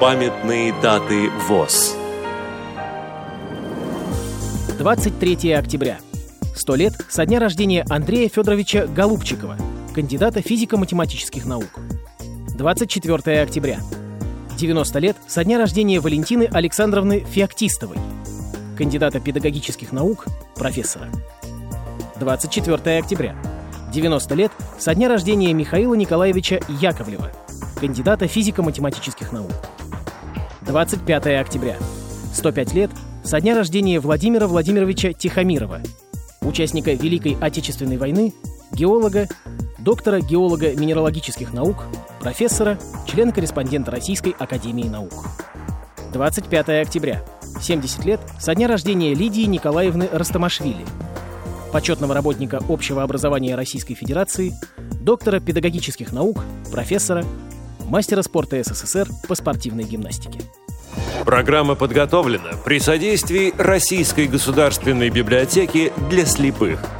Памятные даты ВОЗ 23 октября. Сто лет со дня рождения Андрея Федоровича Голубчикова, кандидата физико-математических наук. 24 октября. 90 лет со дня рождения Валентины Александровны Феоктистовой, кандидата педагогических наук, профессора. 24 октября. 90 лет со дня рождения Михаила Николаевича Яковлева, кандидата физико-математических наук. 25 октября. 105 лет со дня рождения Владимира Владимировича Тихомирова, участника Великой Отечественной войны, геолога, доктора геолога минералогических наук, профессора, члена-корреспондента Российской Академии Наук. 25 октября. 70 лет со дня рождения Лидии Николаевны Растамашвили, почетного работника общего образования Российской Федерации, доктора педагогических наук, профессора, мастера спорта СССР по спортивной гимнастике. Программа подготовлена при содействии Российской государственной библиотеки для слепых –